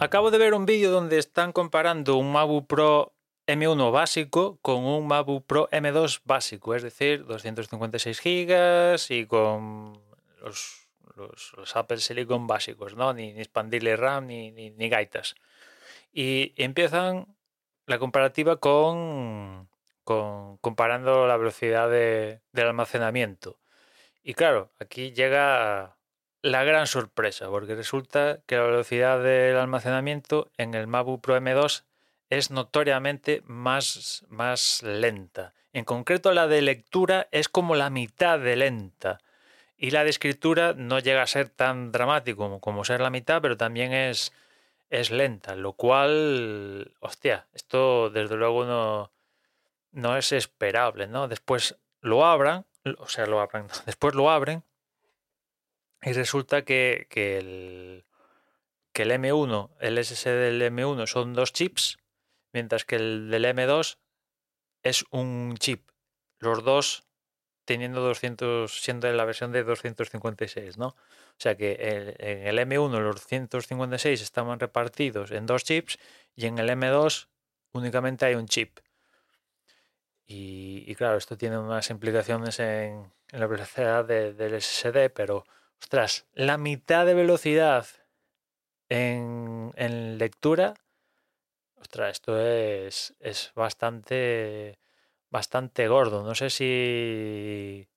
Acabo de ver un vídeo donde están comparando un MacBook Pro M1 básico con un MacBook Pro M2 básico, es decir, 256 GB y con los, Apple Silicon básicos, ¿no? Ni, ni expandible RAM ni, ni, ni gaitas. Y empiezan la comparativa con, con comparando la velocidad de- del almacenamiento. Y claro, aquí llega la gran sorpresa, porque resulta que la velocidad del almacenamiento en el MacBook Pro M2 es notoriamente más, más lenta. En concreto, la de lectura es como la mitad de lenta. Y la de escritura no llega a ser tan dramático como, como ser la mitad, pero también es, es lenta. Lo cual, hostia, esto desde luego no, no es esperable, ¿no? Después lo abran, o sea, lo abran, después lo abren y resulta que, que el, que el M1, el SSD del M1 son dos chips, mientras que el del M2 es un chip. Los dos teniendo 200, siendo en la versión de 256, ¿no? O sea que en el M1 los 256 estaban repartidos en dos chips y en el M2 únicamente hay un chip. Y, claro, esto tiene unas implicaciones en, la velocidad de- del SSD, pero ostras, la mitad de velocidad en, en lectura, ostras, esto es, es bastante, bastante gordo. No sé si,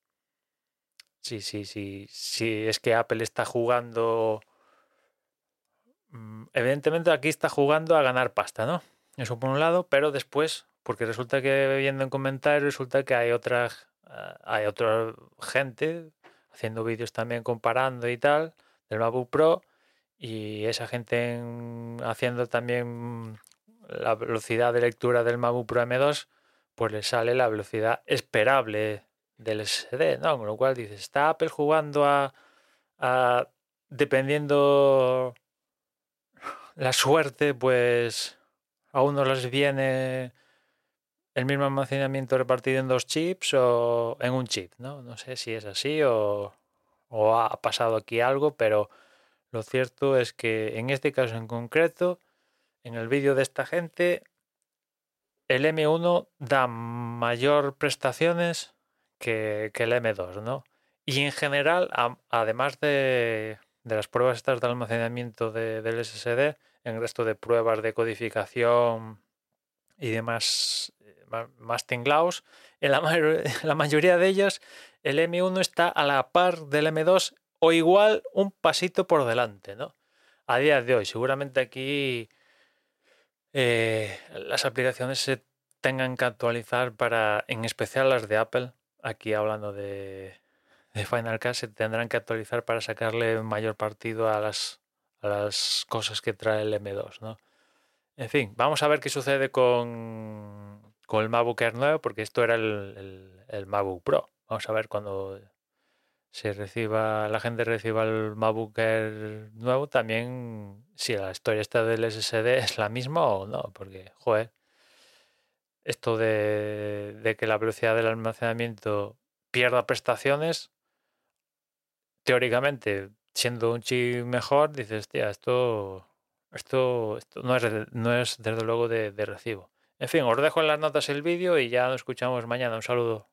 si, si, si, si es que Apple está jugando. mm, Evidentemente aquí está jugando a ganar pasta, ¿no? Eso por un lado, pero después, porque resulta que viendo en comentarios, resulta que hay otra, ah, hay otra gente haciendo vídeos también comparando y tal del MacBook Pro y esa gente en- haciendo también la velocidad de lectura del MacBook Pro M2 pues le sale la velocidad esperable del SSD, ¿no? Con lo cual dices, está Apple jugando a, dependiendo la suerte, pues a unos les viene el mismo almacenamiento repartido en dos chips o en un chip, ¿no? No sé si es así o, o ha pasado aquí algo, pero lo cierto es que en este caso en concreto, en el vídeo de esta gente, el M1 da mayor prestaciones que, que el M2, ¿no? Y en general, además de, de las pruebas estas de almacenamiento de- del SSD, en el resto de pruebas de codificación y demás eh, más en la mayoría de ellas el M1 está a la par del M2 o igual un pasito por delante, ¿no? A día de hoy, seguramente aquí eh, las aplicaciones se tengan que actualizar para, en especial las de Apple, aquí hablando de, de Final Cut, se tendrán que actualizar para sacarle mayor partido a las, a las cosas que trae el M2, ¿no? En fin, vamos a ver qué sucede con, con el MacBook Air nuevo, porque esto era el, el, MacBook Pro. Vamos a ver cuando se reciba, la gente reciba el MacBook nuevo, también si la historia esta del SSD es la misma o no, porque, joder, esto de, de que la velocidad del almacenamiento pierda prestaciones, teóricamente, siendo un chip mejor, dices, tía, esto, esto, esto no, es, no es desde luego de, de recibo. En fin, os dejo en las notas el vídeo y ya nos escuchamos mañana. Un saludo.